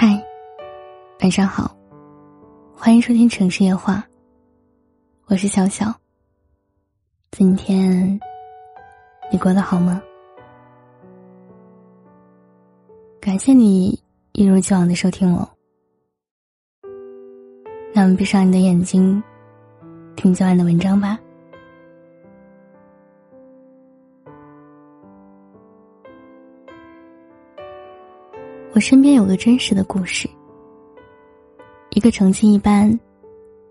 嗨，晚上好，欢迎收听城市夜话。我是小小。今天你过得好吗？感谢你一如既往的收听我。那么，闭上你的眼睛，听今晚的文章吧。我身边有个真实的故事。一个成绩一般、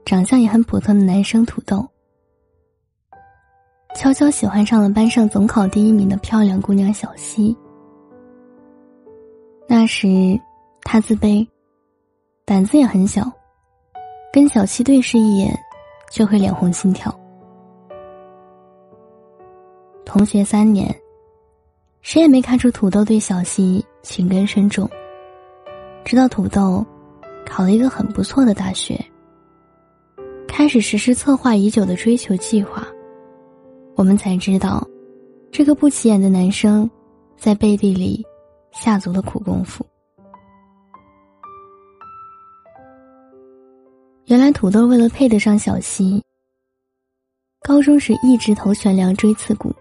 长相也很普通的男生土豆，悄悄喜欢上了班上总考第一名的漂亮姑娘小西。那时，他自卑，胆子也很小，跟小西对视一眼，就会脸红心跳。同学三年。谁也没看出土豆对小西情根深重。直到土豆考了一个很不错的大学，开始实施策划已久的追求计划，我们才知道，这个不起眼的男生在背地里下足了苦功夫。原来土豆为了配得上小西，高中时一直头悬梁锥刺股。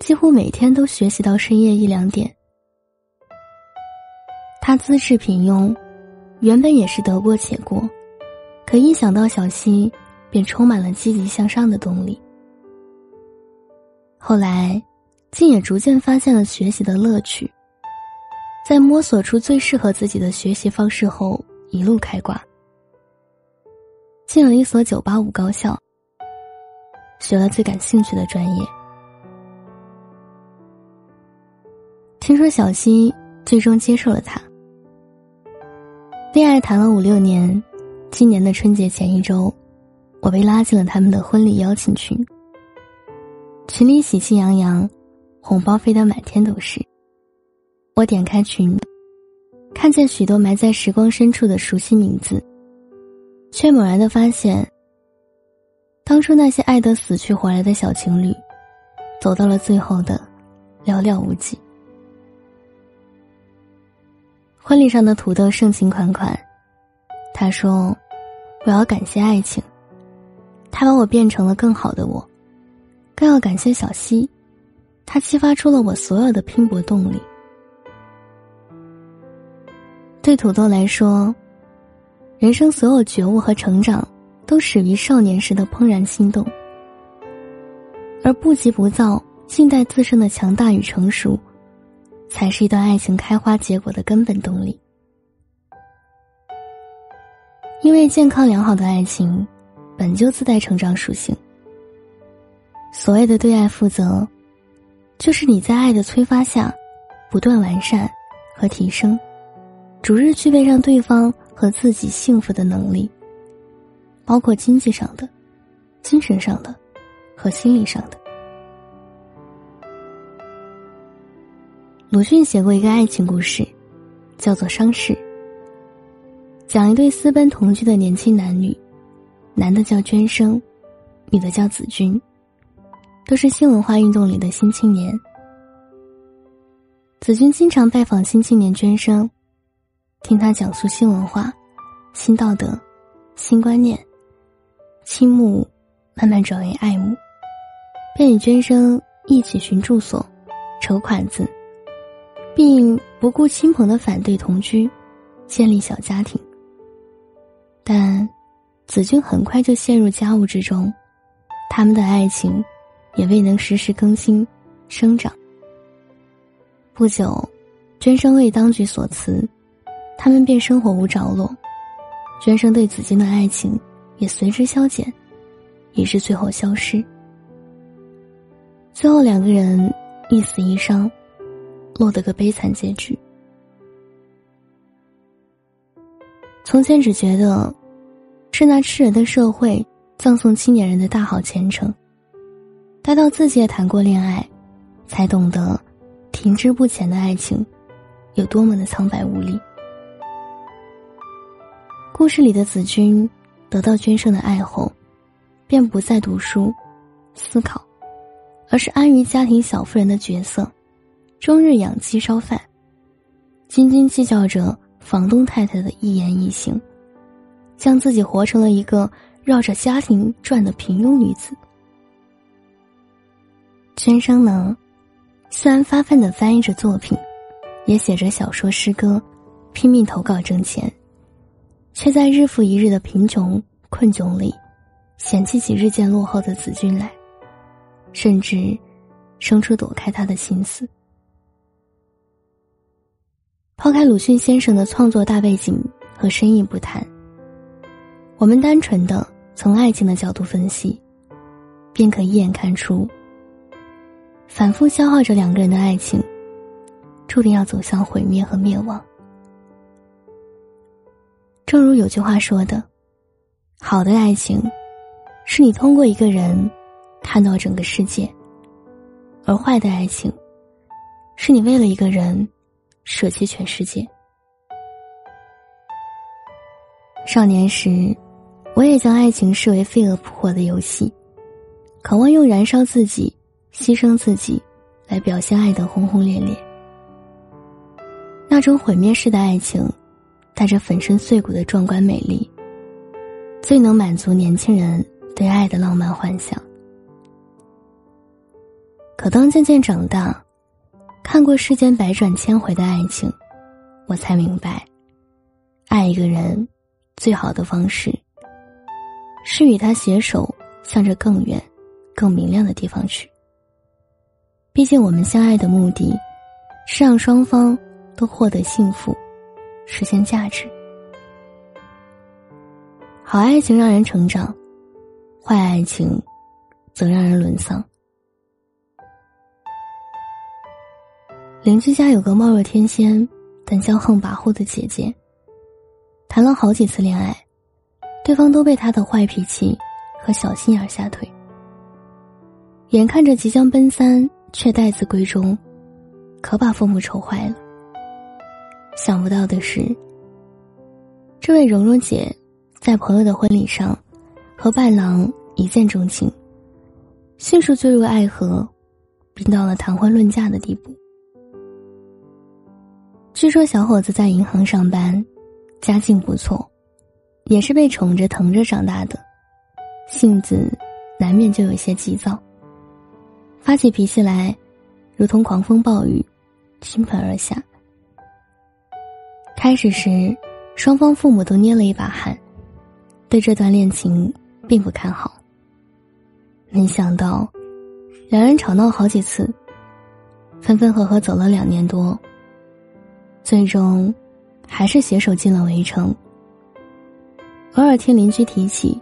几乎每天都学习到深夜一两点。他资质平庸，原本也是得过且过，可一想到小溪，便充满了积极向上的动力。后来，竟也逐渐发现了学习的乐趣。在摸索出最适合自己的学习方式后，一路开挂，进了一所九八五高校，学了最感兴趣的专业。听说小西最终接受了他，恋爱谈了五六年，今年的春节前一周，我被拉进了他们的婚礼邀请群。群里喜气洋洋，红包飞得满天都是。我点开群，看见许多埋在时光深处的熟悉名字，却猛然的发现，当初那些爱得死去活来的小情侣，走到了最后的寥寥无几。婚礼上的土豆盛情款款，他说：“我要感谢爱情，他把我变成了更好的我；更要感谢小溪，他激发出了我所有的拼搏动力。”对土豆来说，人生所有觉悟和成长，都始于少年时的怦然心动，而不急不躁、静待自身的强大与成熟。才是一段爱情开花结果的根本动力。因为健康良好的爱情，本就自带成长属性。所谓的对爱负责，就是你在爱的催发下，不断完善和提升，逐日具备让对方和自己幸福的能力，包括经济上的、精神上的和心理上的。鲁迅写过一个爱情故事，叫做《伤逝》，讲一对私奔同居的年轻男女，男的叫娟生，女的叫子君，都是新文化运动里的新青年。子君经常拜访新青年娟生，听他讲述新文化、新道德、新观念，倾慕慢慢转为爱慕，便与娟生一起寻住所、筹款子。并不顾亲朋的反对同居，建立小家庭。但子君很快就陷入家务之中，他们的爱情也未能实时更新生长。不久，娟生为当局所辞，他们便生活无着落。娟生对子君的爱情也随之消减，以致最后消失。最后两个人一死一伤。落得个悲惨结局。从前只觉得，是那吃人的社会葬送青年人的大好前程。待到自己也谈过恋爱，才懂得，停滞不前的爱情，有多么的苍白无力。故事里的子君，得到君生的爱后，便不再读书、思考，而是安于家庭小妇人的角色。终日养鸡烧饭，斤斤计较着房东太太的一言一行，将自己活成了一个绕着家庭转的平庸女子。娟生呢，虽然发奋的翻译着作品，也写着小说诗歌，拼命投稿挣钱，却在日复一日的贫穷困窘里，嫌弃起日渐落后的子君来，甚至生出躲开他的心思。抛开鲁迅先生的创作大背景和深意不谈，我们单纯的从爱情的角度分析，便可一眼看出，反复消耗着两个人的爱情，注定要走向毁灭和灭亡。正如有句话说的：“好的爱情，是你通过一个人看到整个世界；而坏的爱情，是你为了一个人。”舍弃全世界。少年时，我也将爱情视为飞蛾扑火的游戏，渴望用燃烧自己、牺牲自己来表现爱的轰轰烈烈。那种毁灭式的爱情，带着粉身碎骨的壮观美丽，最能满足年轻人对爱的浪漫幻想。可当渐渐长大，看过世间百转千回的爱情，我才明白，爱一个人最好的方式，是与他携手向着更远、更明亮的地方去。毕竟，我们相爱的目的，是让双方都获得幸福，实现价值。好爱情让人成长，坏爱情则让人沦丧。邻居家有个貌若天仙但骄横跋扈的姐姐，谈了好几次恋爱，对方都被她的坏脾气和小心眼吓退。眼看着即将奔三，却待字闺中，可把父母愁坏了。想不到的是，这位蓉蓉姐在朋友的婚礼上和伴郎一见钟情，迅速坠入爱河，并到了谈婚论嫁的地步。据说小伙子在银行上班，家境不错，也是被宠着疼着长大的，性子难免就有些急躁。发起脾气来，如同狂风暴雨，倾盆而下。开始时，双方父母都捏了一把汗，对这段恋情并不看好。没想到，两人吵闹好几次，分分合合走了两年多。最终，还是携手进了围城。偶尔听邻居提起，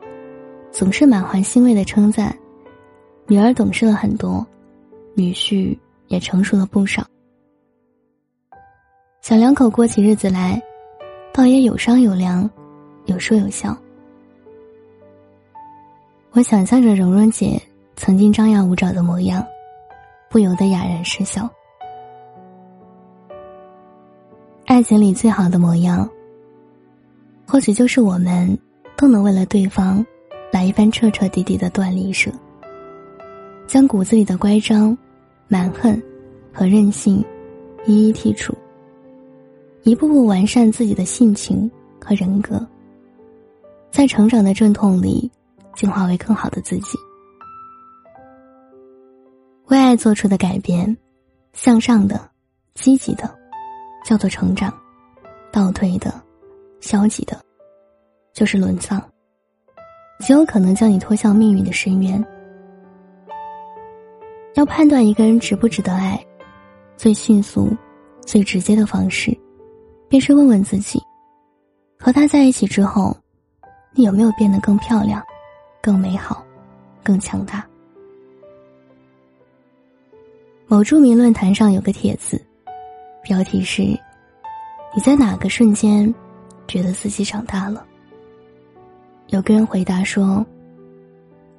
总是满怀欣慰的称赞：“女儿懂事了很多，女婿也成熟了不少。”小两口过起日子来，倒也有商有量，有说有笑。我想象着蓉蓉姐曾经张牙舞爪的模样，不由得哑然失笑。爱情里最好的模样，或许就是我们都能为了对方，来一番彻彻底底的断离舍，将骨子里的乖张、蛮横和任性一一剔除，一步步完善自己的性情和人格，在成长的阵痛里，进化为更好的自己。为爱做出的改变，向上的、积极的。叫做成长，倒退的、消极的，就是沦丧，极有可能将你拖向命运的深渊。要判断一个人值不值得爱，最迅速、最直接的方式，便是问问自己：和他在一起之后，你有没有变得更漂亮、更美好、更强大？某著名论坛上有个帖子。标题是：你在哪个瞬间觉得自己长大了？有个人回答说：“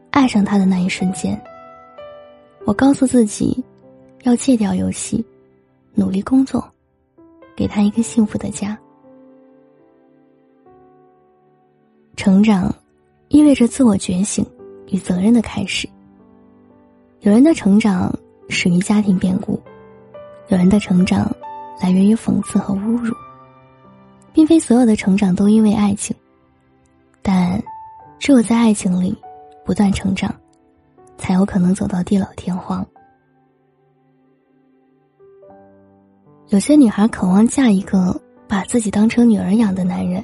爱上他的那一瞬间，我告诉自己要戒掉游戏，努力工作，给他一个幸福的家。成长意味着自我觉醒与责任的开始。有人的成长始于家庭变故，有人的成长。”来源于讽刺和侮辱，并非所有的成长都因为爱情，但只有在爱情里不断成长，才有可能走到地老天荒。有些女孩渴望嫁一个把自己当成女儿养的男人，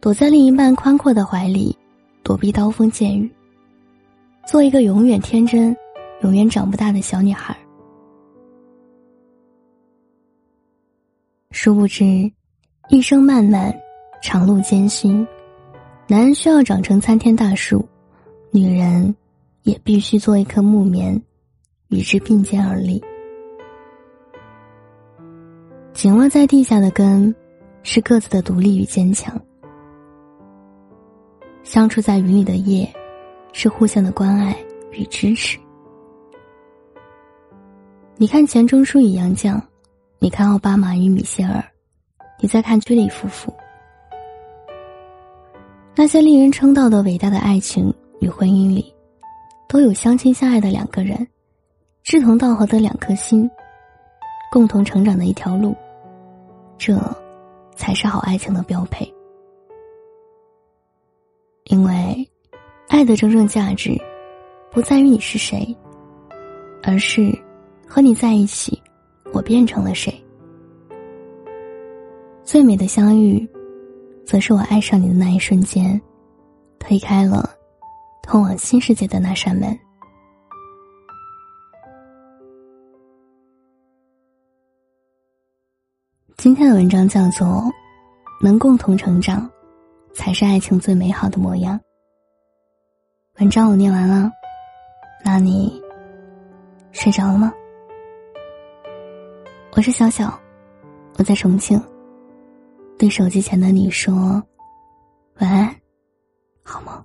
躲在另一半宽阔的怀里，躲避刀锋剑雨，做一个永远天真、永远长不大的小女孩。殊不知，一生漫漫，长路艰辛，男人需要长成参天大树，女人也必须做一棵木棉，与之并肩而立。紧握在地下的根，是各自的独立与坚强；相处在云里的叶，是互相的关爱与支持。你看钱钟书与杨绛。你看奥巴马与米歇尔，你在看居里夫妇。那些令人称道的伟大的爱情与婚姻里，都有相亲相爱的两个人，志同道合的两颗心，共同成长的一条路。这，才是好爱情的标配。因为，爱的真正价值，不在于你是谁，而是和你在一起。我变成了谁？最美的相遇，则是我爱上你的那一瞬间，推开了通往新世界的那扇门。今天的文章叫做《能共同成长，才是爱情最美好的模样》。文章我念完了，那你睡着了吗？我是小小，我在重庆。对手机前的你说晚安，好梦。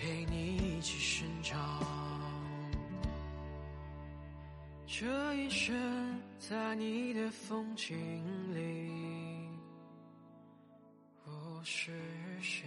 陪你一起生长，这一生在你的风景里。我是谁？